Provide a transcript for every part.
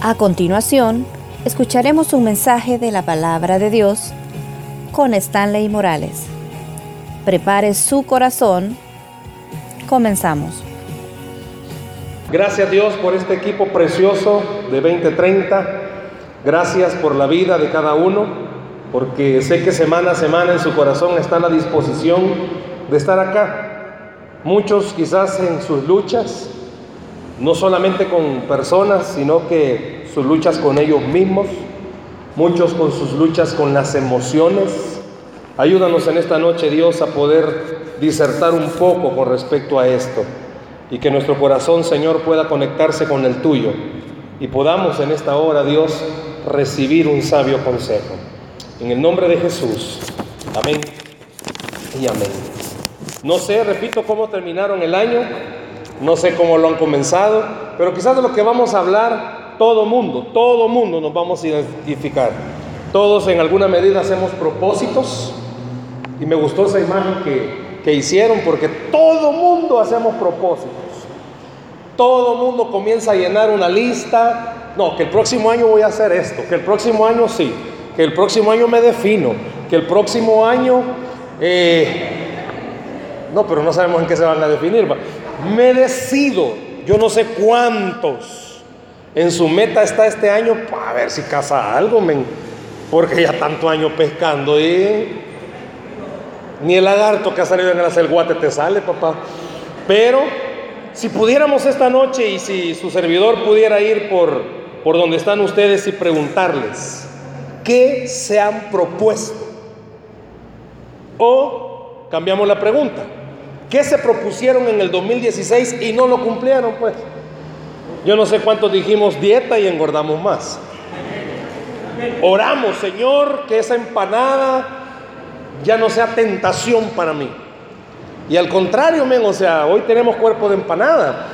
A continuación, escucharemos un mensaje de la palabra de Dios con Stanley Morales. Prepare su corazón. Comenzamos. Gracias Dios por este equipo precioso de 2030. Gracias por la vida de cada uno, porque sé que semana a semana en su corazón está la disposición de estar acá. Muchos quizás en sus luchas, no solamente con personas, sino que sus luchas con ellos mismos, muchos con sus luchas con las emociones. Ayúdanos en esta noche, Dios, a poder disertar un poco con respecto a esto y que nuestro corazón, Señor, pueda conectarse con el tuyo y podamos en esta hora, Dios, recibir un sabio consejo. En el nombre de Jesús. Amén y amén. No sé, repito, cómo terminaron el año. No sé cómo lo han comenzado, pero quizás de lo que vamos a hablar, todo mundo, todo mundo nos vamos a identificar. Todos en alguna medida hacemos propósitos y me gustó esa imagen que, que hicieron porque todo mundo hacemos propósitos. Todo mundo comienza a llenar una lista. No, que el próximo año voy a hacer esto, que el próximo año sí, que el próximo año me defino, que el próximo año... Eh, no, pero no sabemos en qué se van a definir. Me decido, yo no sé cuántos en su meta está este año para ver si casa algo, men, porque ya tanto año pescando y ni el lagarto que ha salido en el acelguate te sale, papá. Pero si pudiéramos esta noche y si su servidor pudiera ir por, por donde están ustedes y preguntarles, ¿qué se han propuesto? O cambiamos la pregunta, ¿Qué se propusieron en el 2016 y no lo cumplieron? Pues yo no sé cuántos dijimos dieta y engordamos más. Oramos, Señor, que esa empanada ya no sea tentación para mí. Y al contrario, o sea, hoy tenemos cuerpo de empanada.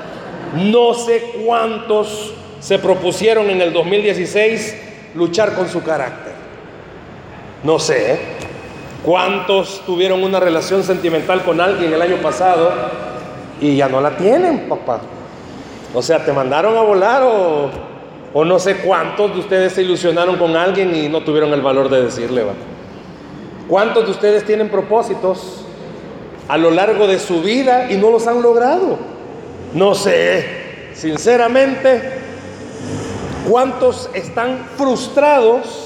No sé cuántos se propusieron en el 2016 luchar con su carácter. No sé. ¿eh? ¿Cuántos tuvieron una relación sentimental con alguien el año pasado y ya no la tienen, papá? O sea, te mandaron a volar o, o no sé cuántos de ustedes se ilusionaron con alguien y no tuvieron el valor de decirle, va. ¿Cuántos de ustedes tienen propósitos a lo largo de su vida y no los han logrado? No sé, sinceramente, ¿cuántos están frustrados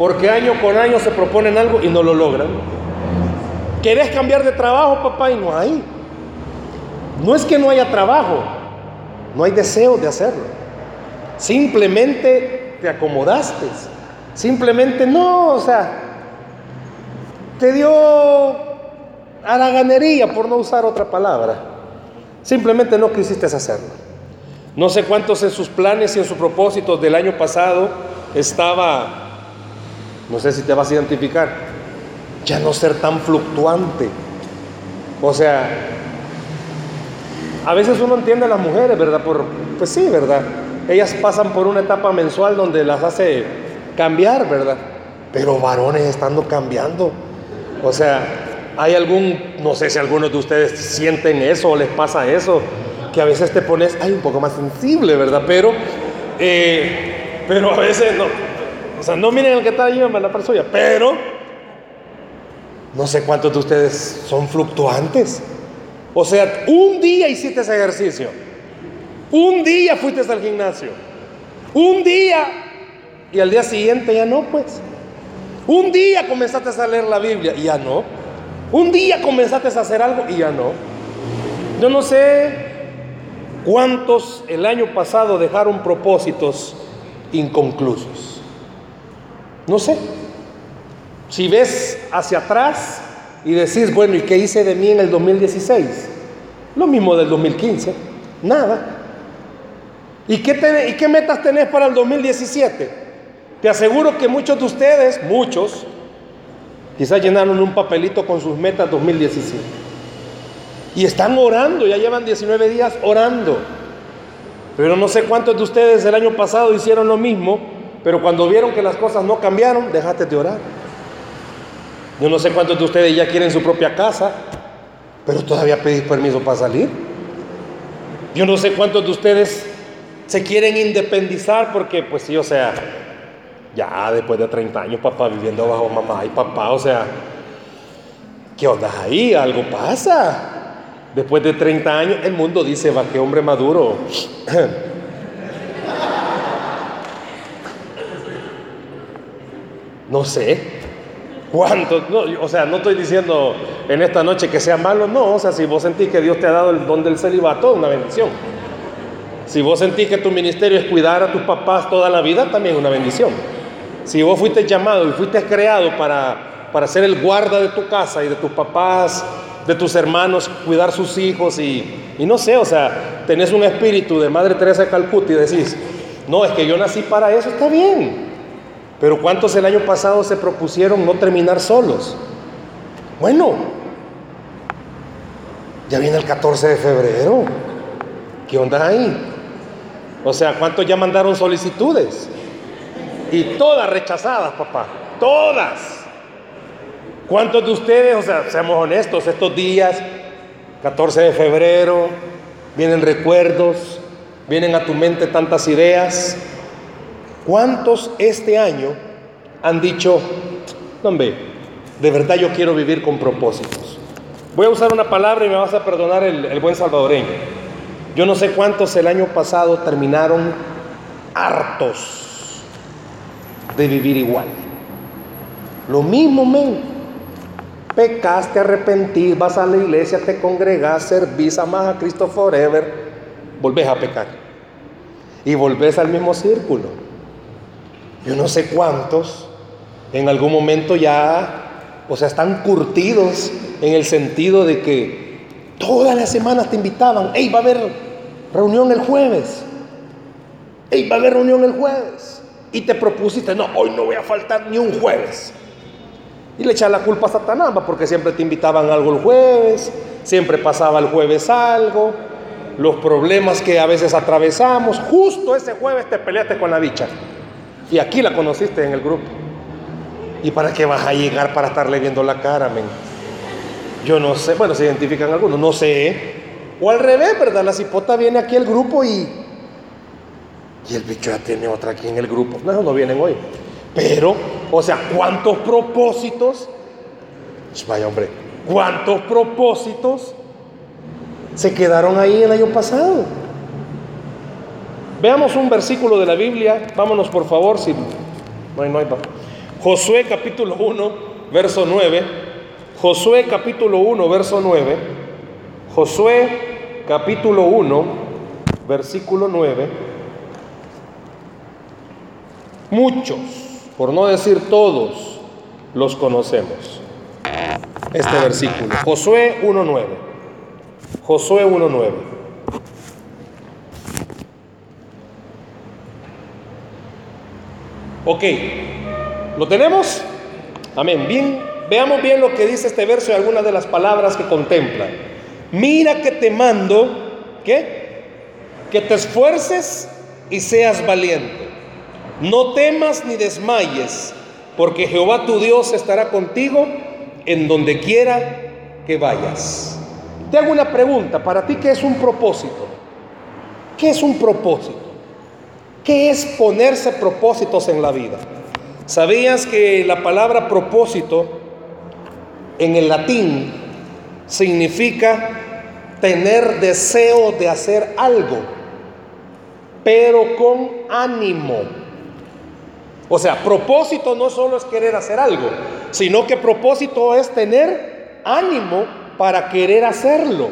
porque año con año se proponen algo y no lo logran. ¿Querés cambiar de trabajo, papá? Y no hay. No es que no haya trabajo, no hay deseo de hacerlo. Simplemente te acomodaste. Simplemente no, o sea, te dio haraganería, por no usar otra palabra. Simplemente no quisiste hacerlo. No sé cuántos en sus planes y en sus propósitos del año pasado estaba no sé si te vas a identificar, ya no ser tan fluctuante. O sea, a veces uno entiende a las mujeres, ¿verdad? Por, pues sí, ¿verdad? Ellas pasan por una etapa mensual donde las hace cambiar, ¿verdad? Pero varones estando cambiando. O sea, hay algún, no sé si algunos de ustedes sienten eso o les pasa eso, que a veces te pones, ay, un poco más sensible, ¿verdad? Pero, eh, pero a veces no, o sea, no miren el que está ahí en la persona, pero no sé cuántos de ustedes son fluctuantes. O sea, un día hiciste ese ejercicio. Un día fuiste al gimnasio. Un día y al día siguiente ya no, pues. Un día comenzaste a leer la Biblia y ya no. Un día comenzaste a hacer algo y ya no. Yo no sé cuántos el año pasado dejaron propósitos inconclusos. No sé. Si ves hacia atrás y decís, bueno, ¿y qué hice de mí en el 2016? Lo mismo del 2015, nada. ¿Y qué, ¿Y qué metas tenés para el 2017? Te aseguro que muchos de ustedes, muchos, quizás llenaron un papelito con sus metas 2017. Y están orando, ya llevan 19 días orando. Pero no sé cuántos de ustedes el año pasado hicieron lo mismo pero cuando vieron que las cosas no cambiaron, dejaste de orar. Yo no sé cuántos de ustedes ya quieren su propia casa, pero todavía pedís permiso para salir. Yo no sé cuántos de ustedes se quieren independizar porque, pues sí, o sea, ya después de 30 años, papá, viviendo bajo mamá y papá, o sea, ¿qué onda ahí? Algo pasa. Después de 30 años, el mundo dice, va, qué hombre maduro. no sé. ¿Cuánto? o sea, no estoy diciendo en esta noche que sea malo, no. O sea, si vos sentís que Dios te ha dado el don del celibato, una bendición. Si vos sentís que tu ministerio es cuidar a tus papás toda la vida, también una bendición. Si vos fuiste llamado y fuiste creado para, para ser el guarda de tu casa y de tus papás, de tus hermanos, cuidar sus hijos y, y no sé, o sea, tenés un espíritu de Madre Teresa de Calcuta y decís, no, es que yo nací para eso, está bien. Pero ¿cuántos el año pasado se propusieron no terminar solos? Bueno, ya viene el 14 de febrero. ¿Qué onda ahí? O sea, ¿cuántos ya mandaron solicitudes? Y todas rechazadas, papá. Todas. ¿Cuántos de ustedes, o sea, seamos honestos, estos días, 14 de febrero, vienen recuerdos, vienen a tu mente tantas ideas? ¿Cuántos este año han dicho, hombre, de verdad yo quiero vivir con propósitos? Voy a usar una palabra y me vas a perdonar el, buen salvadoreño. Yo no sé cuántos el año pasado terminaron hartos de vivir igual. Lo mismo, men. Pecaste, arrepentís, vas a la iglesia, te congregas, servís, amas a Cristo forever, volvés a pecar. Y volvés al mismo círculo. Yo no sé cuántos en algún momento ya, o sea, están curtidos en el sentido de que Todas las semanas te invitaban, hey, va a haber reunión el jueves. Hey, va a haber reunión el jueves. Y te propusiste, no, hoy no voy a faltar ni un jueves. Y le echas la culpa a Satanás, porque siempre te invitaban algo el jueves, siempre pasaba el jueves algo, los problemas que a veces atravesamos, justo ese jueves te peleaste con la bicha. Y aquí la conociste en el grupo. ¿Y para qué vas a llegar para estarle viendo la cara, men? Yo no sé, bueno, se identifican algunos, no sé. O al revés, ¿verdad? La cipota viene aquí al grupo y. Y el bicho ya tiene otra aquí en el grupo. No, no vienen hoy. Pero, o sea, ¿cuántos propósitos? Pues vaya, hombre, ¿cuántos propósitos se quedaron ahí el año pasado? Veamos un versículo de la Biblia. Vámonos, por favor, si. No hay, no hay. Josué capítulo 1, verso 9. Josué capítulo 1, verso 9. Josué capítulo 1, versículo 9. Muchos, por no decir todos, los conocemos. Este versículo. Josué 1.9. Josué 1.9. Ok, ¿lo tenemos? Amén. Bien Veamos bien lo que dice este verso y algunas de las palabras que contempla. Mira que te mando, ¿qué? Que te esfuerces y seas valiente. No temas ni desmayes, porque Jehová tu Dios estará contigo en donde quiera que vayas. Te hago una pregunta, para ti, ¿qué es un propósito? ¿Qué es un propósito? ¿Qué es ponerse propósitos en la vida? ¿Sabías que la palabra propósito en el latín significa tener deseo de hacer algo, pero con ánimo. O sea, propósito no solo es querer hacer algo, sino que propósito es tener ánimo para querer hacerlo.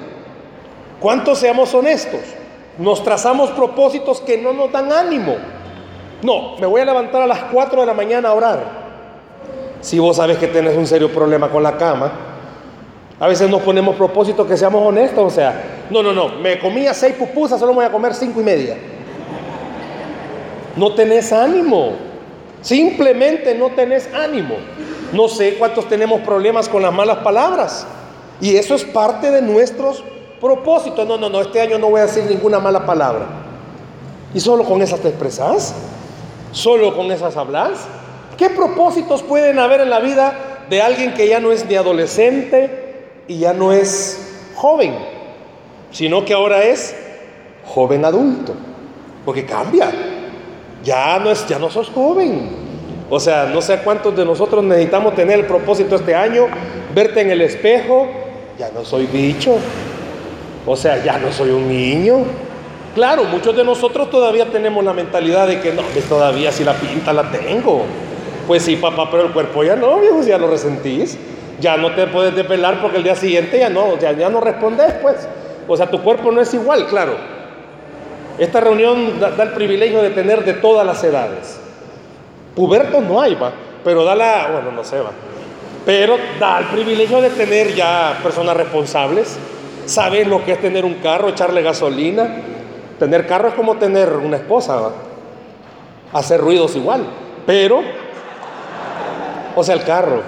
¿Cuántos seamos honestos? Nos trazamos propósitos que no nos dan ánimo. No, me voy a levantar a las 4 de la mañana a orar. Si vos sabes que tenés un serio problema con la cama, a veces nos ponemos propósitos que seamos honestos, o sea, no, no, no, me comía seis pupusas, solo me voy a comer cinco y media. No tenés ánimo, simplemente no tenés ánimo. No sé cuántos tenemos problemas con las malas palabras. Y eso es parte de nuestros propósitos. No, no, no, este año no voy a decir ninguna mala palabra. ¿Y solo con esas te expresas? ¿Solo con esas hablas? ¿Qué propósitos pueden haber en la vida de alguien que ya no es ni adolescente y ya no es joven, sino que ahora es joven adulto porque cambia. Ya no, es, ya no sos joven. O sea, no sé cuántos de nosotros necesitamos tener el propósito este año, verte en el espejo, ya no soy bicho. O sea, ya no soy un niño. Claro, muchos de nosotros todavía tenemos la mentalidad de que no, pues todavía si la pinta la tengo. Pues sí, papá, pero el cuerpo ya no, viejo, ya lo resentís. Ya no te puedes desvelar porque el día siguiente ya no, ya, no respondes, pues. O sea, tu cuerpo no es igual, claro. Esta reunión da, el privilegio de tener de todas las edades. Pubertos no hay, va, pero da la, bueno, no sé, va. Pero da el privilegio de tener ya personas responsables. Sabes lo que es tener un carro, echarle gasolina. Tener carro es como tener una esposa, ¿va? Hacer ruidos igual. Pero, o sea, el carro.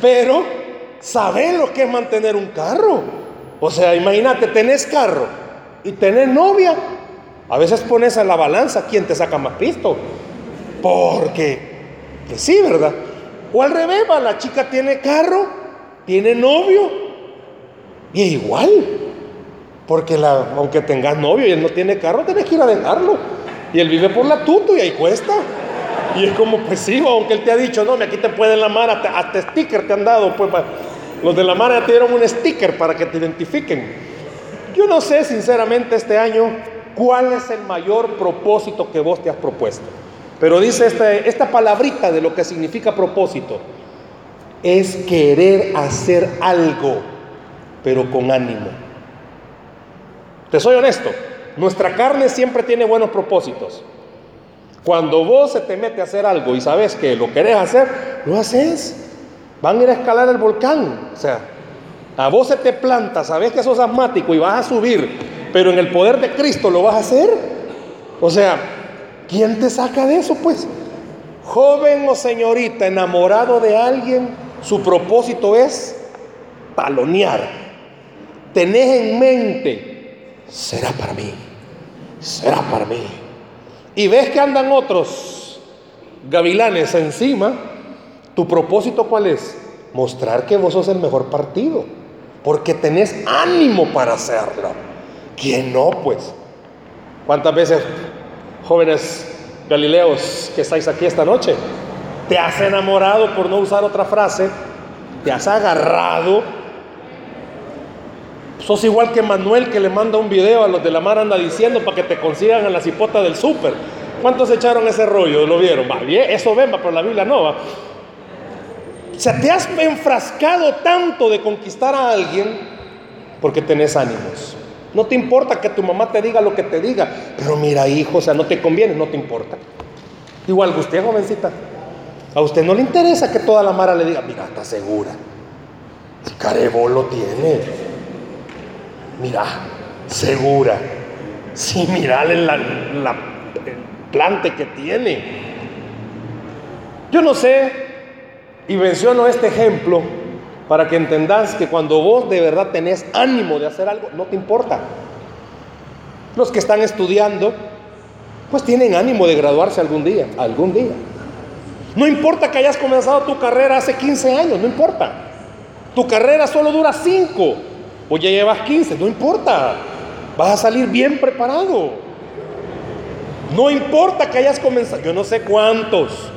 Pero, sabes lo que es mantener un carro. O sea, imagínate, tenés carro y tenés novia a veces pones a la balanza quién te saca más Cristo. Porque, que sí, ¿verdad? O al la chica tiene carro, tiene novio, y igual. Porque la, aunque tengas novio y él no tiene carro, tenés que ir a dejarlo. Y él vive por la tuto y ahí cuesta. Y es como, pues sí, aunque él te ha dicho, no, aquí te pueden la mar, hasta, sticker te han dado. Pues, los de la mar ya te dieron un sticker para que te identifiquen. Yo no sé, sinceramente, este año ¿Cuál es el mayor propósito que vos te has propuesto? Pero dice esta palabrita de lo que significa propósito. Es querer hacer algo, pero con ánimo. Te soy honesto, nuestra carne siempre tiene buenos propósitos. Cuando vos se te mete a hacer algo y sabes que lo querés hacer, lo haces. Van a ir a escalar el volcán. O sea, a vos se te planta, sabes que sos asmático y vas a subir pero en el poder de Cristo lo vas a hacer. O sea, ¿quién te saca de eso, pues? Joven o señorita enamorado de alguien, su propósito es palonear. Tenés en mente, será para mí, será para mí. Y ves que andan otros gavilanes encima, tu propósito cuál es? Mostrar que vos sos el mejor partido, porque tenés ánimo para hacerlo. ¿Quién no, pues? ¿Cuántas veces, jóvenes galileos que estáis aquí esta noche, te has enamorado, por no usar otra frase, te has agarrado? Sos igual que Manuel que le manda un video a los de la mar anda diciendo para que te consigan a la cipota del súper. ¿Cuántos echaron ese rollo? ¿Lo vieron? Va, bien, eso ven, pero la Biblia no va. O sea, te has enfrascado tanto de conquistar a alguien porque tenés ánimos. No te importa que tu mamá te diga lo que te diga. Pero mira, hijo, o sea, no te conviene, no te importa. Igual que usted, jovencita. A usted no le interesa que toda la mara le diga, mira, está segura. Si Carebo lo tiene. Mira, segura. Sí, mirale la, la, el plante que tiene. Yo no sé, y menciono este ejemplo para que entendas que cuando vos de verdad tenés ánimo de hacer algo, no te importa. Los que están estudiando, pues tienen ánimo de graduarse algún día, algún día. No importa que hayas comenzado tu carrera hace 15 años, no importa. Tu carrera solo dura 5 o ya llevas 15, no importa. Vas a salir bien preparado. No importa que hayas comenzado, yo no sé cuántos.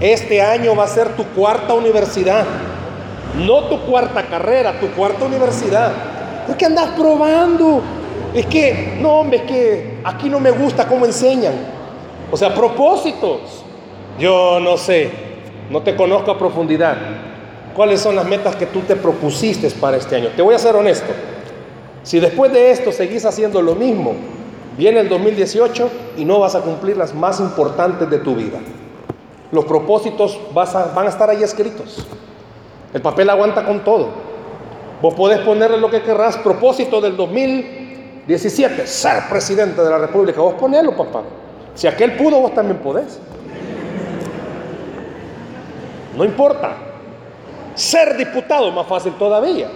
Este año va a ser tu cuarta universidad. No tu cuarta carrera, tu cuarta universidad. ¿Por qué andas probando? Es que, no, hombre, es que aquí no me gusta cómo enseñan. O sea, propósitos. Yo no sé, no te conozco a profundidad. ¿Cuáles son las metas que tú te propusiste para este año? Te voy a ser honesto. Si después de esto seguís haciendo lo mismo, viene el 2018 y no vas a cumplir las más importantes de tu vida. Los propósitos van a estar ahí escritos. El papel aguanta con todo. Vos podés ponerle lo que querrás, propósito del 2017, ser presidente de la República. Vos ponelo, papá. Si aquel pudo, vos también podés. No importa. Ser diputado, más fácil todavía.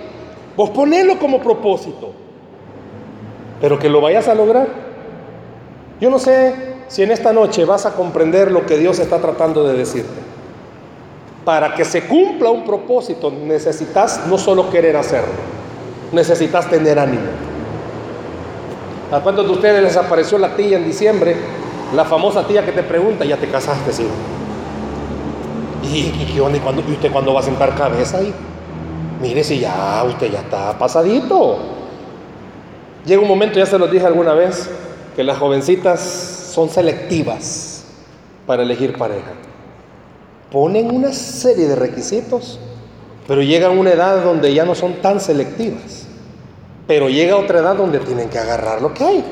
Vos ponelo como propósito. Pero que lo vayas a lograr. Yo no sé si en esta noche vas a comprender lo que Dios está tratando de decirte. Para que se cumpla un propósito necesitas no solo querer hacerlo, necesitas tener ánimo. ¿A cuántos de ustedes les apareció la tía en diciembre La famosa tía que te pregunta, ya te casaste, sí. ¿Y, qué onda? ¿Y, usted cuándo va a sentar cabeza ahí? Mire si ya, usted ya está pasadito. Llega un momento, ya se los dije alguna vez, que las jovencitas son selectivas para elegir pareja. Ponen una serie de requisitos, pero llegan a una edad donde ya no son tan selectivas. Pero llega otra edad donde tienen que agarrar lo que hay,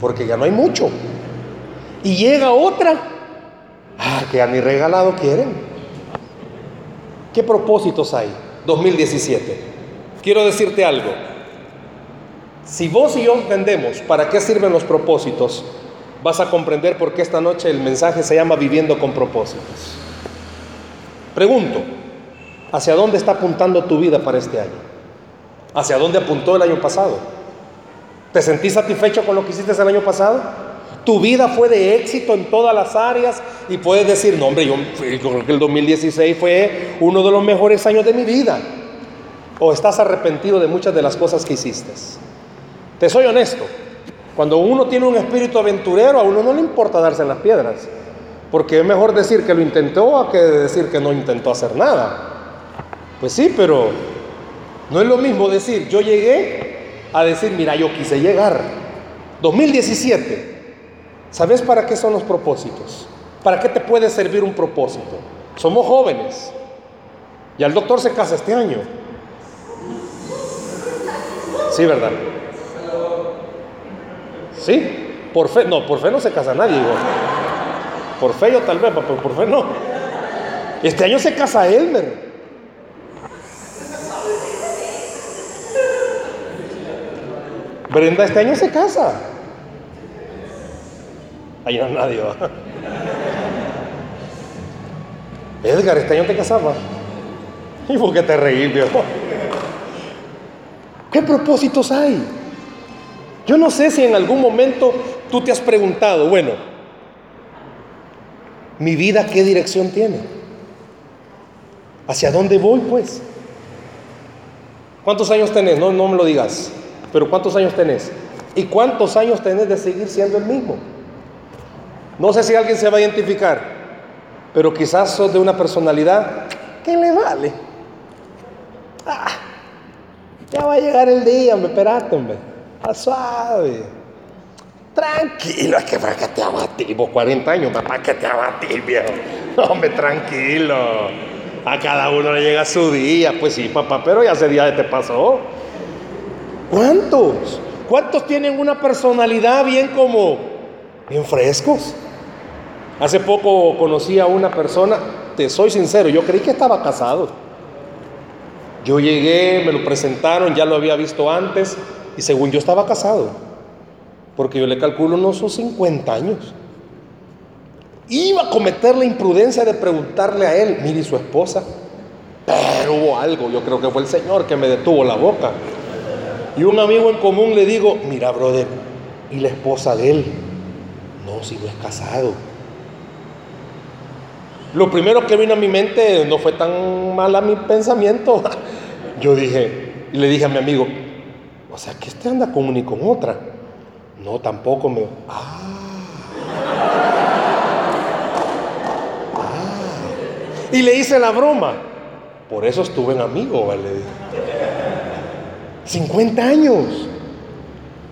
porque ya no hay mucho. Y llega otra, que a ni regalado quieren. ¿Qué propósitos hay? 2017. Quiero decirte algo. Si vos y yo entendemos para qué sirven los propósitos, vas a comprender por qué esta noche el mensaje se llama Viviendo con propósitos. Pregunto, ¿hacia dónde está apuntando tu vida para este año? ¿Hacia dónde apuntó el año pasado? ¿Te sentís satisfecho con lo que hiciste el año pasado? Tu vida fue de éxito en todas las áreas y puedes decir, no hombre, yo creo que el 2016 fue uno de los mejores años de mi vida. O estás arrepentido de muchas de las cosas que hiciste. Te soy honesto, cuando uno tiene un espíritu aventurero, a uno no le importa darse en las piedras. Porque es mejor decir que lo intentó que decir que no intentó hacer nada. Pues sí, pero no es lo mismo decir yo llegué a decir, mira, yo quise llegar. 2017, ¿Sabes para qué son los propósitos? ¿Para qué te puede servir un propósito? Somos jóvenes. Y el doctor se casa este año. Sí, ¿verdad? ¿Sí? Por fe, no, por fe no se casa nadie. Por fe yo tal vez, pero por fe no. Este año se casa Elmer. Brenda este año se casa. Ahí no nadie va. Edgar, este año te casaba. ¿Y por qué te reí, ¿Qué propósitos hay? Yo no sé si en algún momento tú te has preguntado, bueno, ¿mi vida qué dirección tiene? ¿Hacia dónde voy, pues? ¿Cuántos años tenés? No, no me lo digas, pero ¿cuántos años tenés? ¿Y cuántos años tenés de seguir siendo el mismo? No sé si alguien se va a identificar, pero quizás sos de una personalidad que le vale. Ah, ya va a llegar el día, me espérate, hombre. A suave. Tranquilo, es que para que te abatís, vos 40 años, papá, que te abatís, viejo. Hombre, tranquilo. A cada uno le llega su día, pues sí, papá, pero ya ese día te pasó. ¿Cuántos? ¿Cuántos tienen una personalidad bien como, bien frescos? Hace poco conocí a una persona, te soy sincero, yo creí que estaba casado. Yo llegué, me lo presentaron, ya lo había visto antes y según yo estaba casado, porque yo le calculo unos 50 años. Iba a cometer la imprudencia de preguntarle a él, mire, su esposa? Pero hubo algo, yo creo que fue el Señor que me detuvo la boca. Y un amigo en común le digo, mira, brother, ¿y la esposa de él? No, si no es casado. Lo primero que vino a mi mente no fue tan mal a mi pensamiento. Yo dije, y le dije a mi amigo, o sea, que este anda con una y con otra. No, tampoco me. Ah. ah. Y le hice la broma. Por eso estuve en amigo, ¿vale? 50 años.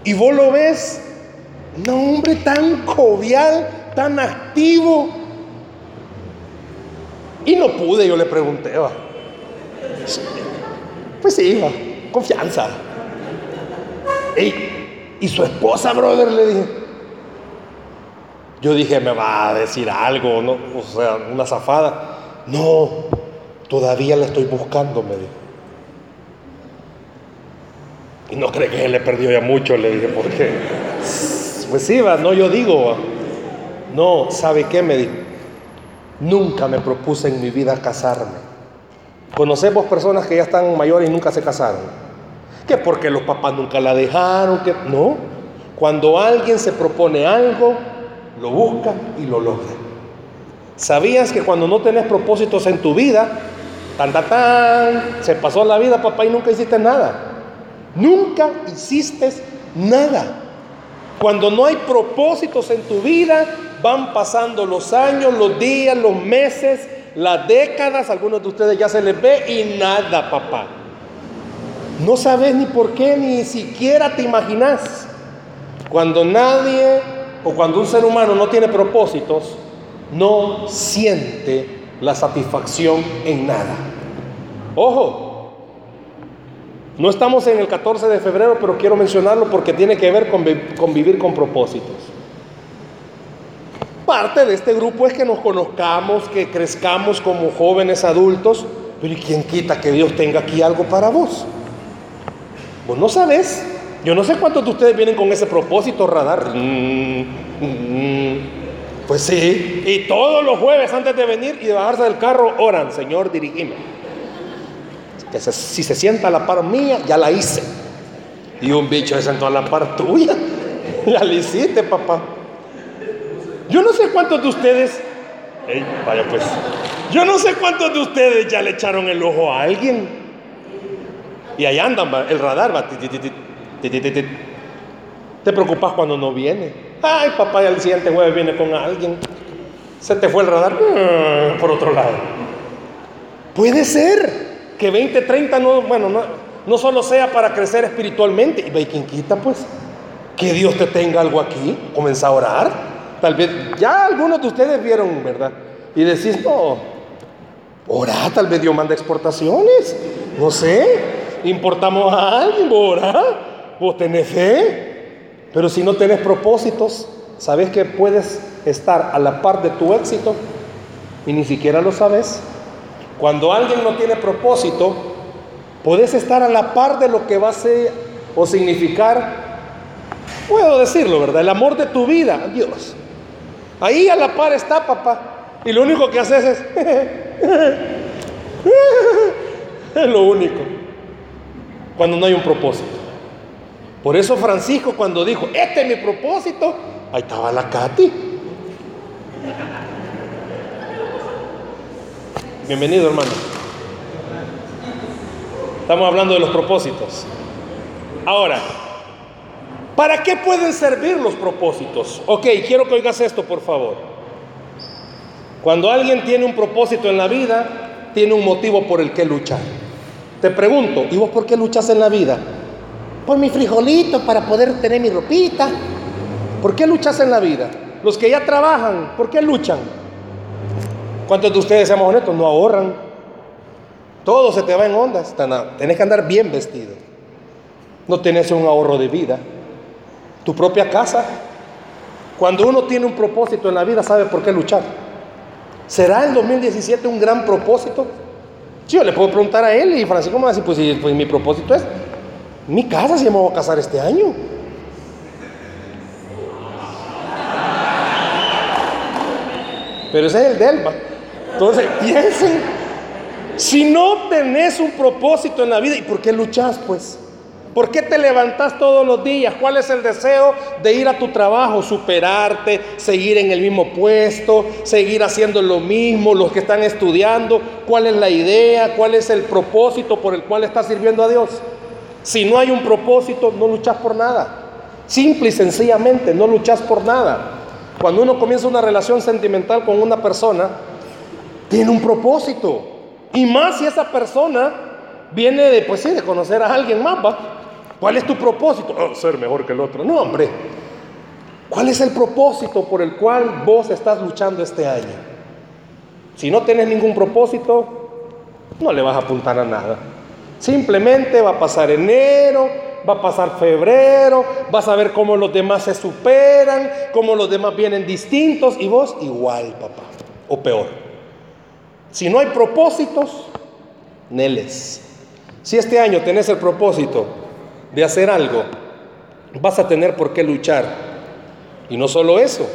Y vos lo ves, un hombre tan jovial, tan activo y no pude, yo le pregunté, va. Pues sí, va, confianza. ¿Y su esposa, brother? Le dije. Yo dije, me va a decir algo. O sea, una zafada. No, todavía la estoy buscando, me dijo. Y no cree que se le perdió ya mucho, le dije, porque. Pues sí, va, no, yo digo, No, ¿sabe qué? Me dijo. Nunca me propuse en mi vida casarme. Conocemos personas que ya están mayores y nunca se casaron. Que porque los papás nunca la dejaron, que no. Cuando alguien se propone algo, lo busca y lo logra. ¿Sabías que cuando no tenés propósitos en tu vida, tan, tan, tan, se pasó la vida, papá, y nunca hiciste nada? Nunca hiciste nada. Cuando no hay propósitos en tu vida, van pasando los años, los días, los meses, las décadas, algunos de ustedes ya se les ve y nada, papá. No sabes ni por qué, ni siquiera te imaginas. Cuando nadie o cuando un ser humano no tiene propósitos, no siente la satisfacción en nada. Ojo, no estamos en el 14 de febrero, pero quiero mencionarlo porque tiene que ver con, vivir con propósitos. Parte de este grupo es que nos conozcamos, que crezcamos como jóvenes adultos, pero ¿y quién quita que Dios tenga aquí algo para vos? Vos no sabes. Yo no sé cuántos de ustedes vienen con ese propósito radar. Mm, mm, pues sí. Y todos los jueves antes de venir y de bajarse del carro oran, Señor, dirigime. Que si se sienta a la par mía, ya la hice. Y un bicho se sentó a la par tuya. Ya la hiciste, papá. Yo no sé cuántos de ustedes. vaya pues. Yo no sé cuántos de ustedes ya le echaron el ojo a alguien. Y ahí andan, el radar va. Te preocupas cuando no viene. Ay, papá, al siguiente jueves viene con alguien. Se te fue el radar ah, por otro lado. Puede ser que 20, 30 no, bueno, no, no solo sea para crecer espiritualmente. Y ve quita, pues. Que Dios te tenga algo aquí. Comienza a orar. Tal vez, ya algunos de ustedes vieron, ¿verdad? Y decís, no, ora, tal vez Dios manda exportaciones. No sé. Importamos a alguien, ora. Vos tenés fe, pero si no tenés propósitos, ¿sabes que puedes estar a la par de tu éxito y ni siquiera lo sabes? Cuando alguien no tiene propósito, puedes estar a la par de lo que va a ser o significar, puedo decirlo, ¿verdad? El amor de tu vida, Dios. Ahí a la par está, papá. Y lo único que haces es... es lo único. Cuando no hay un propósito. Por eso Francisco cuando dijo, este es mi propósito, ahí estaba la Katy. Bienvenido hermano. Estamos hablando de los propósitos. Ahora, ¿para qué pueden servir los propósitos? Ok, quiero que oigas esto por favor. Cuando alguien tiene un propósito en la vida, tiene un motivo por el que luchar. Te pregunto, ¿y vos por qué luchas en la vida? por mi frijolito para poder tener mi ropita. ¿Por qué luchas en la vida? Los que ya trabajan, ¿por qué luchan? ¿Cuántos de ustedes, seamos honestos, no ahorran? Todo se te va en ondas. Tenés que andar bien vestido. No tenés un ahorro de vida. Tu propia casa. Cuando uno tiene un propósito en la vida, sabe por qué luchar. ¿Será el 2017 un gran propósito? yo le puedo preguntar a él y Francisco me va a decir, pues, pues mi propósito es mi casa se me va a casar este año. Pero ese es el Delma. Entonces, piensen, si no tenés un propósito en la vida, ¿y por qué luchas pues? ¿Por qué te levantas todos los días? ¿Cuál es el deseo de ir a tu trabajo, superarte, seguir en el mismo puesto, seguir haciendo lo mismo, los que están estudiando? ¿Cuál es la idea? ¿Cuál es el propósito por el cual estás sirviendo a Dios? Si no hay un propósito, no luchas por nada. Simple y sencillamente, no luchas por nada. Cuando uno comienza una relación sentimental con una persona, tiene un propósito. Y más si esa persona viene de, pues sí, de conocer a alguien más, ¿va? ¿Cuál es tu propósito? Oh, ser mejor que el otro. No, hombre. ¿Cuál es el propósito por el cual vos estás luchando este año? Si no tienes ningún propósito, no le vas a apuntar a nada. Simplemente va a pasar enero, va a pasar febrero, vas a ver cómo los demás se superan, cómo los demás vienen distintos y vos igual, papá, o peor. Si no hay propósitos, neles. Si este año tenés el propósito de hacer algo, vas a tener por qué luchar. Y no solo eso.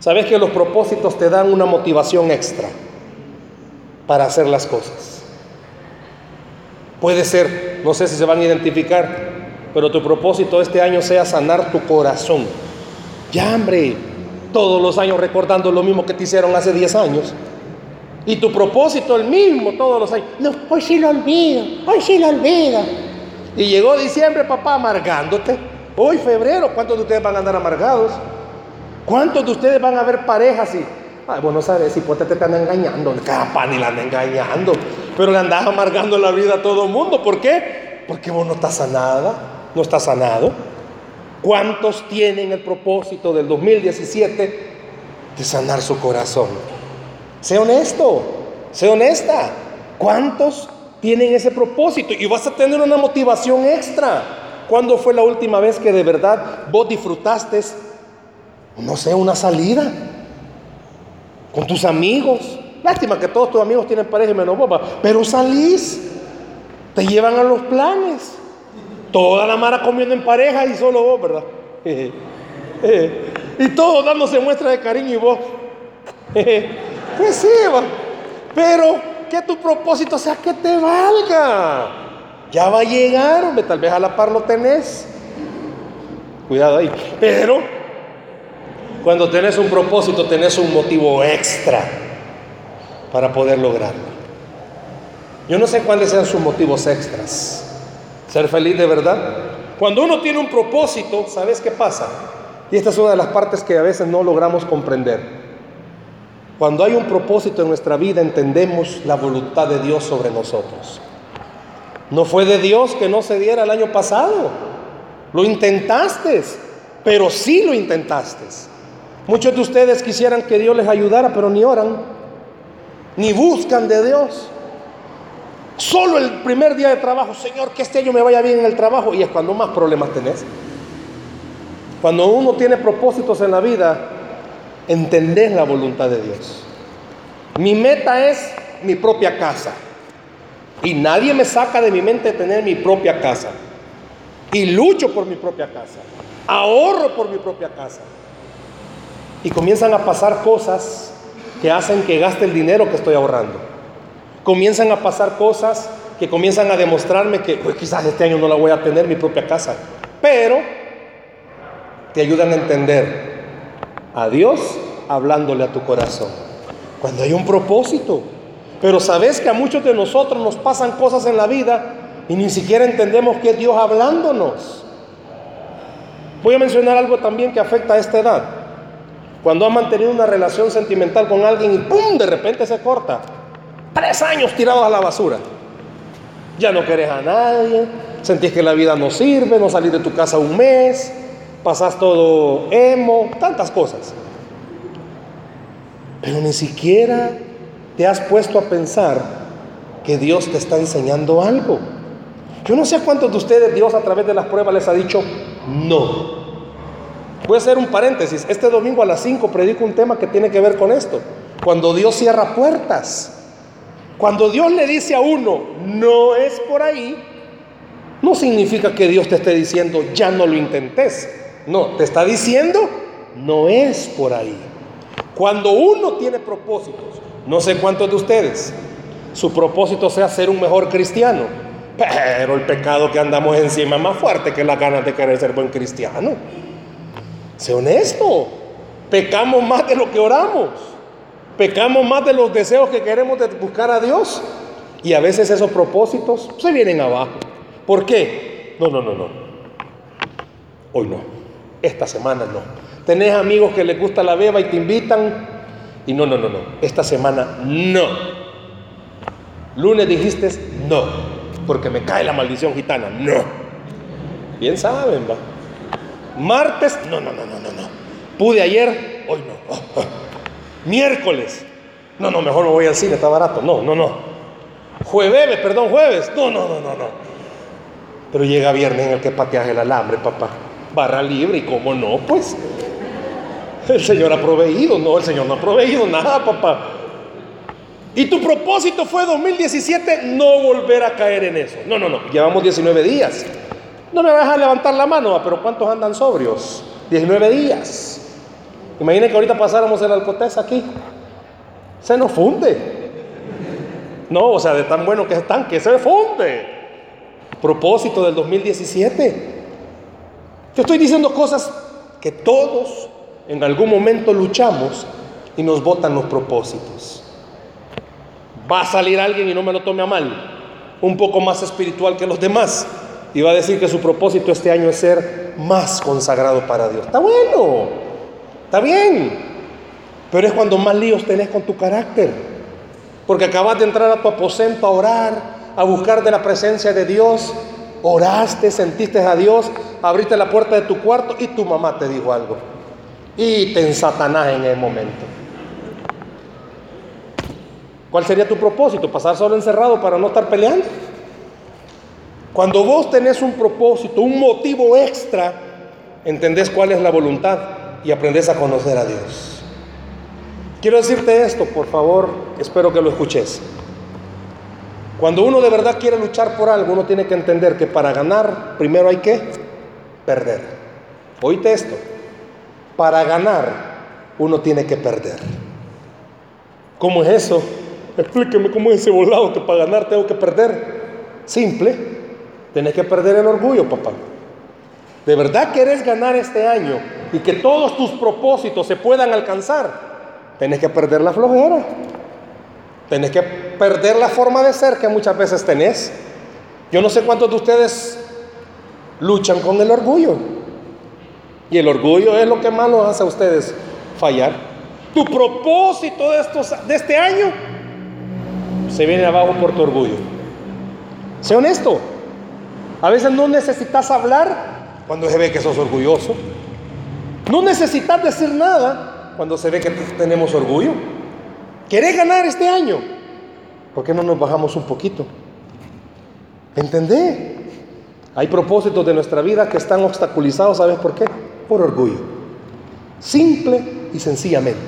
Sabes que los propósitos te dan una motivación extra para hacer las cosas. Puede ser, no sé si se van a identificar, pero tu propósito este año sea sanar tu corazón. Ya, hombre, todos los años recordando lo mismo que te hicieron hace 10 años. Y tu propósito el mismo todos los años. No, hoy sí lo olvido, hoy sí lo olvido. Y llegó diciembre, papá, amargándote. Hoy febrero, ¿cuántos de ustedes van a andar amargados? ¿Cuántos de ustedes van a ver parejas y, ay, vos no sabes si pues te están engañando, capaz ni la andan engañando, pero le andas amargando la vida a todo el mundo. ¿Por qué? Porque vos no estás sanada, no estás sanado. ¿Cuántos tienen el propósito del 2017 de sanar su corazón? Sé honesto, sé honesta. ¿Cuántos tienen ese propósito? Y vas a tener una motivación extra. ¿Cuándo fue la última vez que de verdad vos disfrutaste, no sé, una salida con tus amigos? Lástima que todos tus amigos tienen pareja y menos boba, pero salís, te llevan a los planes. Toda la mara comiendo en pareja y solo vos, ¿verdad? y todos dándose muestra de cariño y vos. pues sí, va. Pero que tu propósito sea que te valga. Ya va a llegar, hombre, tal vez a la par lo tenés. Cuidado ahí. Pero cuando tenés un propósito, tenés un motivo extra para poder lograrlo. Yo no sé cuáles sean sus motivos extras. Ser feliz de verdad. Cuando uno tiene un propósito, ¿sabes qué pasa? Y esta es una de las partes que a veces no logramos comprender. Cuando hay un propósito en nuestra vida, entendemos la voluntad de Dios sobre nosotros. No fue de Dios que no se diera el año pasado. Lo intentaste, pero sí lo intentaste. Muchos de ustedes quisieran que Dios les ayudara, pero ni oran, ni buscan de Dios. Solo el primer día de trabajo, Señor, que este año me vaya bien en el trabajo. Y es cuando más problemas tenés. Cuando uno tiene propósitos en la vida, entendés la voluntad de Dios. Mi meta es mi propia casa. Y nadie me saca de mi mente tener mi propia casa. Y lucho por mi propia casa. Ahorro por mi propia casa. Y comienzan a pasar cosas que hacen que gaste el dinero que estoy ahorrando comienzan a pasar cosas que comienzan a demostrarme que quizás este año no la voy a tener mi propia casa, pero te ayudan a entender a Dios hablándole a tu corazón. Cuando hay un propósito, pero sabes que a muchos de nosotros nos pasan cosas en la vida y ni siquiera entendemos que es Dios hablándonos. Voy a mencionar algo también que afecta a esta edad. Cuando has mantenido una relación sentimental con alguien y ¡pum! de repente se corta. Tres años tirados a la basura. Ya no querés a nadie, sentís que la vida no sirve, no salís de tu casa un mes, pasás todo emo, tantas cosas. Pero ni siquiera te has puesto a pensar que Dios te está enseñando algo. Yo no sé cuántos de ustedes Dios a través de las pruebas les ha dicho no. Voy a hacer un paréntesis. Este domingo a las 5 predico un tema que tiene que ver con esto. Cuando Dios cierra puertas. Cuando Dios le dice a uno, no es por ahí, no significa que Dios te esté diciendo, ya no lo intentes. No, te está diciendo, no es por ahí. Cuando uno tiene propósitos, no sé cuántos de ustedes, su propósito sea ser un mejor cristiano, pero el pecado que andamos encima es más fuerte que las ganas de querer ser buen cristiano. Sé honesto, pecamos más de lo que oramos. Pecamos más de los deseos que queremos buscar a Dios. Y a veces esos propósitos se vienen abajo. ¿Por qué? No, no, no, no. Hoy no. Esta semana no. Tenés amigos que les gusta la beba y te invitan. Y no, no, no, no. Esta semana no. Lunes dijiste no. Porque me cae la maldición gitana. No. Bien saben, va. Martes, no, no, no, no, no, no. Pude ayer, hoy no. Miércoles. No, no, mejor me voy al cine, está barato. No, no, no. Jueves, perdón, jueves. No, no, no, no, no. Pero llega viernes en el que pateas el alambre, papá. Barra libre, y cómo no, pues. El Señor ha proveído. No, el Señor no ha proveído nada, papá. Y tu propósito fue 2017 no volver a caer en eso. No, no, no. Llevamos 19 días. No me vas a levantar la mano, pero ¿cuántos andan sobrios? 19 días. Imaginen que ahorita pasáramos el alcotés aquí. Se nos funde. No, o sea, de tan bueno que están, que se funde. Propósito del 2017. Te estoy diciendo cosas que todos en algún momento luchamos y nos botan los propósitos. Va a salir alguien y no me lo tome a mal, un poco más espiritual que los demás. y va a decir que su propósito este año es ser más consagrado para Dios. Está bueno, está bien, pero es cuando más líos tenés con tu carácter, porque acabas de entrar a tu aposento a orar, a buscar de la presencia de Dios, oraste, sentiste a Dios, abriste la puerta de tu cuarto y tu mamá te dijo algo. Y te ensatanás en el momento. ¿Cuál sería tu propósito? ¿Pasar solo encerrado para no estar peleando? Cuando vos tenés un propósito, un motivo extra, entendés cuál es la voluntad y aprendés a conocer a Dios. Quiero decirte esto, por favor, espero que lo escuches. Cuando uno de verdad quiere luchar por algo, uno tiene que entender que para ganar, primero hay que perder. Oíste esto. Para ganar, uno tiene que perder. ¿Cómo es eso? Explíqueme cómo es ese volado que para ganar tengo que perder. Simple. Tenés que perder el orgullo, papá. ¿De verdad querés ganar este año y que todos tus propósitos se puedan alcanzar? Tenés que perder la flojera. Tenés que perder la forma de ser que muchas veces tenés. Yo no sé cuántos de ustedes luchan con el orgullo. Y el orgullo es lo que más los hace a ustedes fallar. Tu propósito de, de este año se viene abajo por tu orgullo. Sé honesto. A veces no necesitas hablar cuando se ve que sos orgulloso. No necesitas decir nada cuando se ve que tenemos orgullo. ¿Querés ganar este año? ¿Por qué no nos bajamos un poquito? ¿Entendé? Hay propósitos de nuestra vida que están obstaculizados, ¿sabes por qué? Por orgullo. Simple y sencillamente.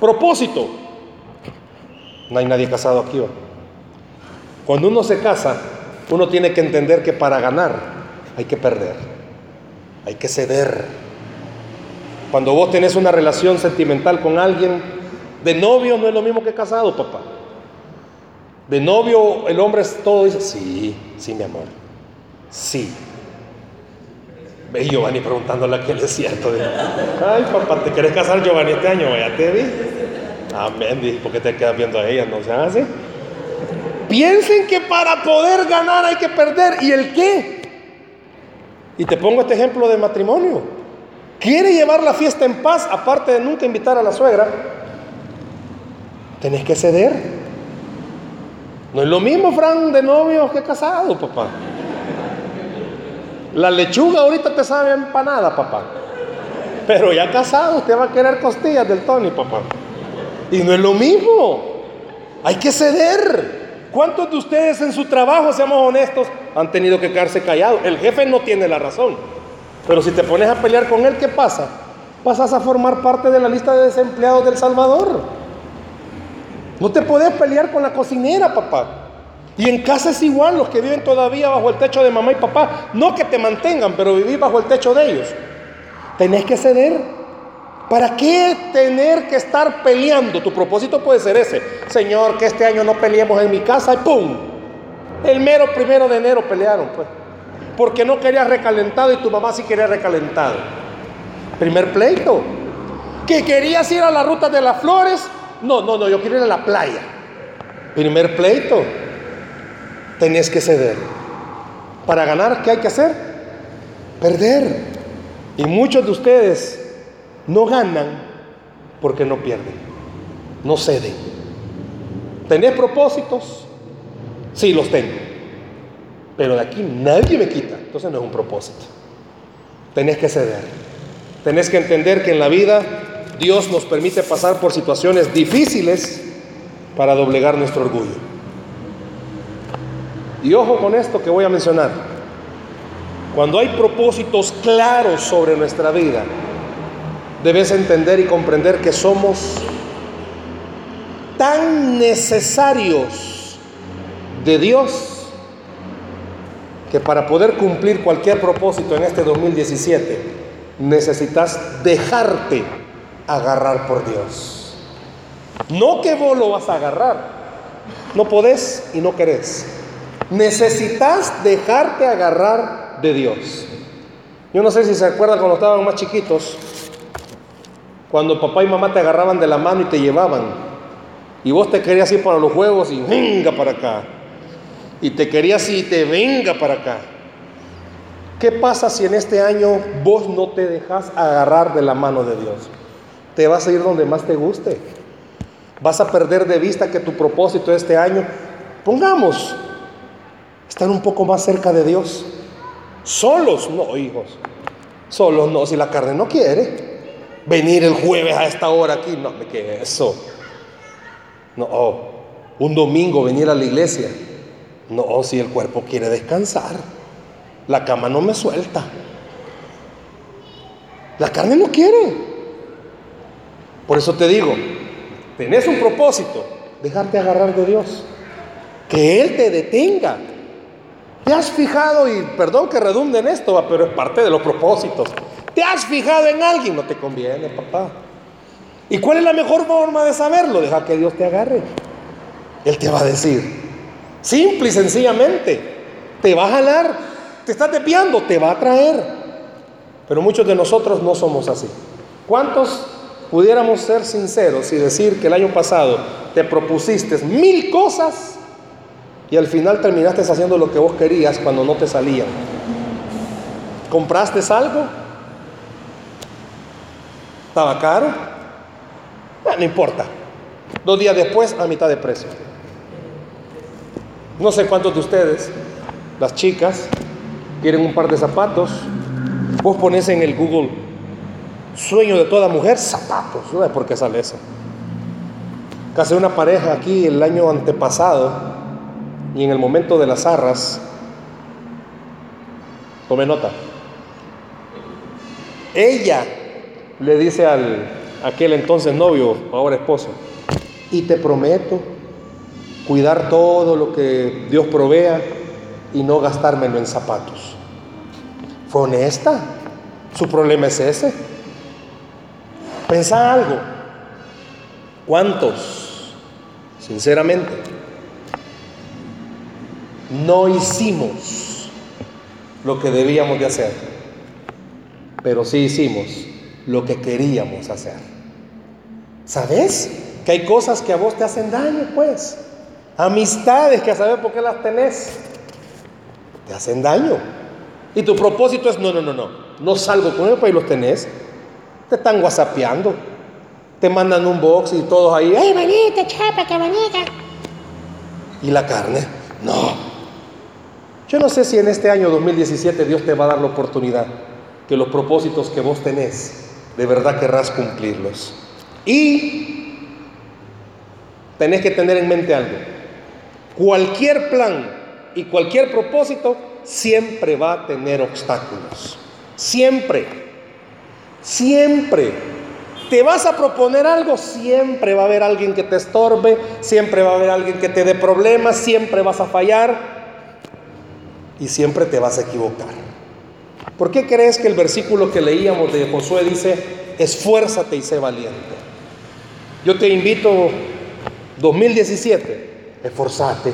Propósito. No hay nadie casado aquí. Cuando uno se casa, uno tiene que entender que para ganar hay que perder. Hay que ceder. Cuando vos tenés una relación sentimental con alguien, de novio no es lo mismo que casado, papá. De novio el hombre es todo dice, sí, sí, mi amor. Sí. Ve Giovanni preguntándole a aquel es cierto. Ay, papá, ¿te querés casar, Giovanni, este año? Ya te vi. Amén, dije, ¿por qué te quedas viendo a ella? No se hace. Piensen que para poder ganar hay que perder. ¿Y el qué? Y te pongo este ejemplo de matrimonio. ¿Quiere llevar la fiesta en paz, aparte de nunca invitar a la suegra? Tenés que ceder. No es lo mismo, Fran, de novio que casado, papá. La lechuga ahorita te sabe empanada, papá. Pero ya casado, usted va a querer costillas del Tony, papá. Y no es lo mismo. Hay que ceder. ¿Cuántos de ustedes en su trabajo, seamos honestos, han tenido que quedarse callados? El jefe no tiene la razón. Pero si te pones a pelear con él, ¿qué pasa? Pasas a formar parte de la lista de desempleados del Salvador. No te puedes pelear con la cocinera, papá. Y en casa es igual, los que viven todavía bajo el techo de mamá y papá, no que te mantengan, pero vivir bajo el techo de ellos. Tenés que ceder. ¿Para qué tener que estar peleando? Tu propósito puede ser ese. Señor, que este año no peleemos en mi casa y ¡pum! El mero primero de enero pelearon, pues. Porque no querías recalentado y tu mamá sí quería recalentado. Primer pleito. Que querías ir a la ruta de las flores. No, no, no, yo quiero ir a la playa. Primer pleito tenés que ceder. Para ganar, ¿qué hay que hacer? Perder. Y muchos de ustedes no ganan porque no pierden, no ceden. ¿Tenés propósitos? Sí, los tengo. Pero de aquí nadie me quita. Entonces no es un propósito. Tenés que ceder. Tenés que entender que en la vida Dios nos permite pasar por situaciones difíciles para doblegar nuestro orgullo. Y ojo con esto que voy a mencionar. Cuando hay propósitos claros sobre nuestra vida, debes entender y comprender que somos tan necesarios de Dios que para poder cumplir cualquier propósito en este 2017 necesitas dejarte agarrar por Dios. No que vos lo vas a agarrar, no podés y no querés. Necesitas dejarte agarrar de Dios. Yo no sé si se acuerdan cuando estaban más chiquitos, cuando papá y mamá te agarraban de la mano y te llevaban. Y vos te querías ir para los juegos y venga para acá. Y te querías y te venga para acá. ¿Qué pasa si en este año vos no te dejas agarrar de la mano de Dios? Te vas a ir donde más te guste. Vas a perder de vista que tu propósito este año, pongamos, estar un poco más cerca de Dios. Solos, no, hijos. Solos no, si la carne no quiere. Venir el jueves a esta hora aquí, no, ¿qué eso? No, oh, un domingo venir a la iglesia. No, si el cuerpo quiere descansar. La cama no me suelta. La carne no quiere. Por eso te digo, tenés un propósito, dejarte agarrar de Dios. Que Él te detenga. ¿Te has fijado, y perdón que redunde en esto, pero es parte de los propósitos? ¿Te has fijado en alguien? No te conviene, papá. ¿Y cuál es la mejor forma de saberlo? Deja que Dios te agarre. Él te va a decir, simple y sencillamente, te va a jalar te está desviando, te va a traer. Pero muchos de nosotros no somos así. ¿Cuántos pudiéramos ser sinceros y decir que el año pasado te propusiste mil cosas y al final terminaste haciendo lo que vos querías cuando no te salían? ¿Compraste algo? ¿Estaba caro? Ah, no importa. Dos días después, a mitad de precio. No sé cuántos de ustedes, las chicas, quieren un par de zapatos, vos pones en el Google sueño de toda mujer, zapatos, no sé por qué sale eso. Casé una pareja aquí el año antepasado y en el momento de las arras, tome nota, ella le dice al aquel entonces novio, ahora esposo, y te prometo cuidar todo lo que Dios provea y no gastármelo en zapatos. Fue honesta. Su problema es ese. Pensá algo. ¿Cuántos, sinceramente, no hicimos lo que debíamos de hacer? Pero sí hicimos lo que queríamos hacer. ¿Sabes? Que hay cosas que a vos te hacen daño, pues. Amistades que a saber por qué las tenés te hacen daño. Y tu propósito es, no, no, no, no, no salgo con ellos, pues los tenés. Te están whatsappeando. Te mandan un box y todos ahí, ¡ay, bonita, chapa, qué bonita! Y la carne, no. Yo no sé si en este año 2017 Dios te va a dar la oportunidad que los propósitos que vos tenés, de verdad querrás cumplirlos. Y tenés que tener en mente algo. Cualquier plan y cualquier propósito siempre va a tener obstáculos. Siempre. Siempre. Te vas a proponer algo, siempre va a haber alguien que te estorbe, siempre va a haber alguien que te dé problemas, siempre vas a fallar y siempre te vas a equivocar. ¿Por qué crees que el versículo que leíamos de Josué dice, esfuérzate y sé valiente? Yo te invito, 2017, esforzate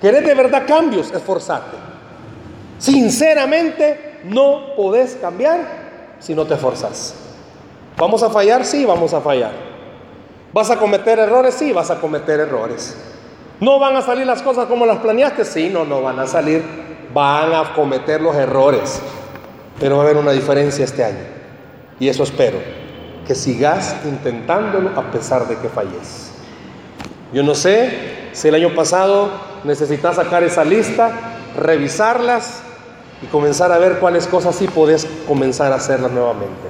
¿Querés de verdad cambios? Esforzate. Sinceramente, no podés cambiar si no te esforzas. ¿Vamos a fallar? Sí, vamos a fallar. ¿Vas a cometer errores? Sí, vas a cometer errores. ¿No van a salir las cosas como las planeaste? Sí, no, no van a salir. Van a cometer los errores. Pero va a haber una diferencia este año. Y eso espero. Que sigas intentándolo a pesar de que falles. Yo no sé si el año pasado necesitas sacar esa lista, revisarlas y comenzar a ver cuáles cosas sí podés comenzar a hacerlas nuevamente.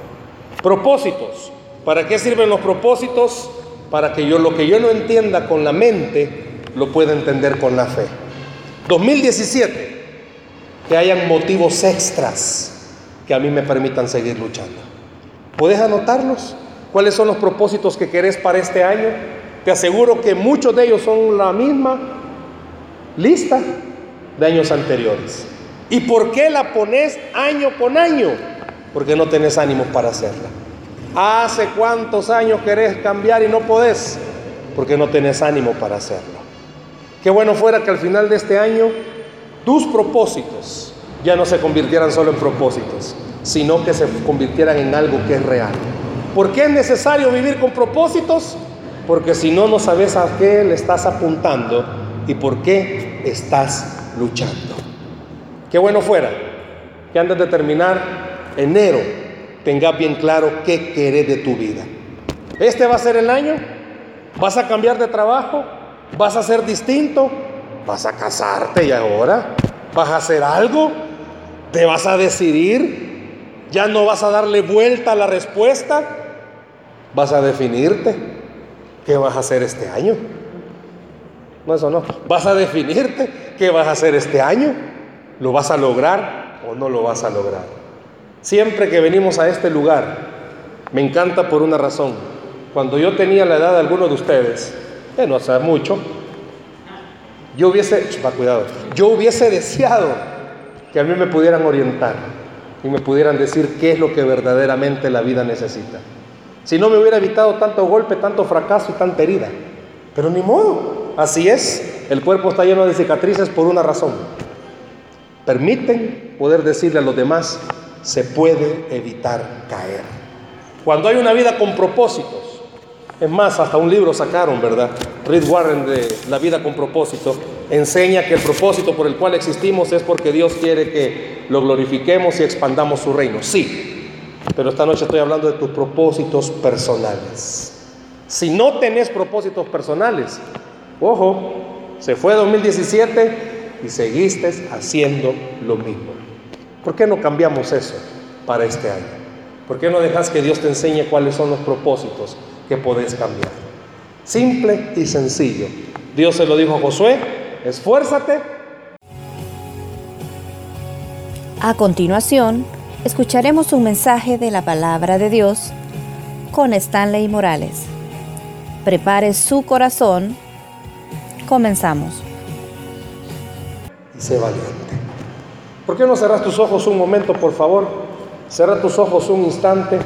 Propósitos. ¿Para qué sirven los propósitos? Para que yo lo que yo no entienda con la mente lo pueda entender con la fe. 2017. Que hayan motivos extras que a mí me permitan seguir luchando. ¿Puedes anotarlos? ¿Cuáles son los propósitos que querés para este año? Te aseguro que muchos de ellos son la misma lista de años anteriores. ¿Y por qué la pones año con año? Porque no tenés ánimo para hacerla. ¿Hace cuántos años querés cambiar y no podés? Porque no tenés ánimo para hacerlo. Qué bueno fuera que al final de este año tus propósitos ya no se convirtieran solo en propósitos, sino que se convirtieran en algo que es real. ¿Por qué es necesario vivir con propósitos? Porque si no, no sabes a qué le estás apuntando y por qué estás luchando. Qué bueno fuera que antes de terminar enero tengas bien claro qué querés de tu vida. Este va a ser el año, vas a cambiar de trabajo, vas a ser distinto, vas a casarte y ahora vas a hacer algo, te vas a decidir, ya no vas a darle vuelta a la respuesta, vas a definirte qué vas a hacer este año. No, eso no. Vas a definirte qué vas a hacer este año. ¿Lo vas a lograr o no lo vas a lograr? Siempre que venimos a este lugar, me encanta por una razón. Cuando yo tenía la edad de alguno de ustedes, que no hace mucho, yo hubiese, va, cuidado, yo hubiese deseado que a mí me pudieran orientar y me pudieran decir qué es lo que verdaderamente la vida necesita. Si no me hubiera evitado tanto golpe, tanto fracaso y tanta herida. Pero ni modo, así es. El cuerpo está lleno de cicatrices por una razón. Permiten poder decirle a los demás, se puede evitar caer. Cuando hay una vida con propósitos, es más, hasta un libro sacaron, ¿verdad? Reed Warren de La vida con propósito enseña que el propósito por el cual existimos es porque Dios quiere que lo glorifiquemos y expandamos su reino. Sí, pero esta noche estoy hablando de tus propósitos personales. Si no tenés propósitos personales, ojo, se fue 2017 y seguiste haciendo lo mismo. ¿Por qué no cambiamos eso para este año? ¿Por qué no dejas que Dios te enseñe cuáles son los propósitos que podés cambiar? Simple y sencillo. Dios se lo dijo a Josué, esfuérzate. A continuación, escucharemos un mensaje de la palabra de Dios con Stanley Morales. Prepare su corazón. Comenzamos. Sé valiente. ¿Por qué no cerras tus ojos un momento, por favor? Cierra tus ojos un instante.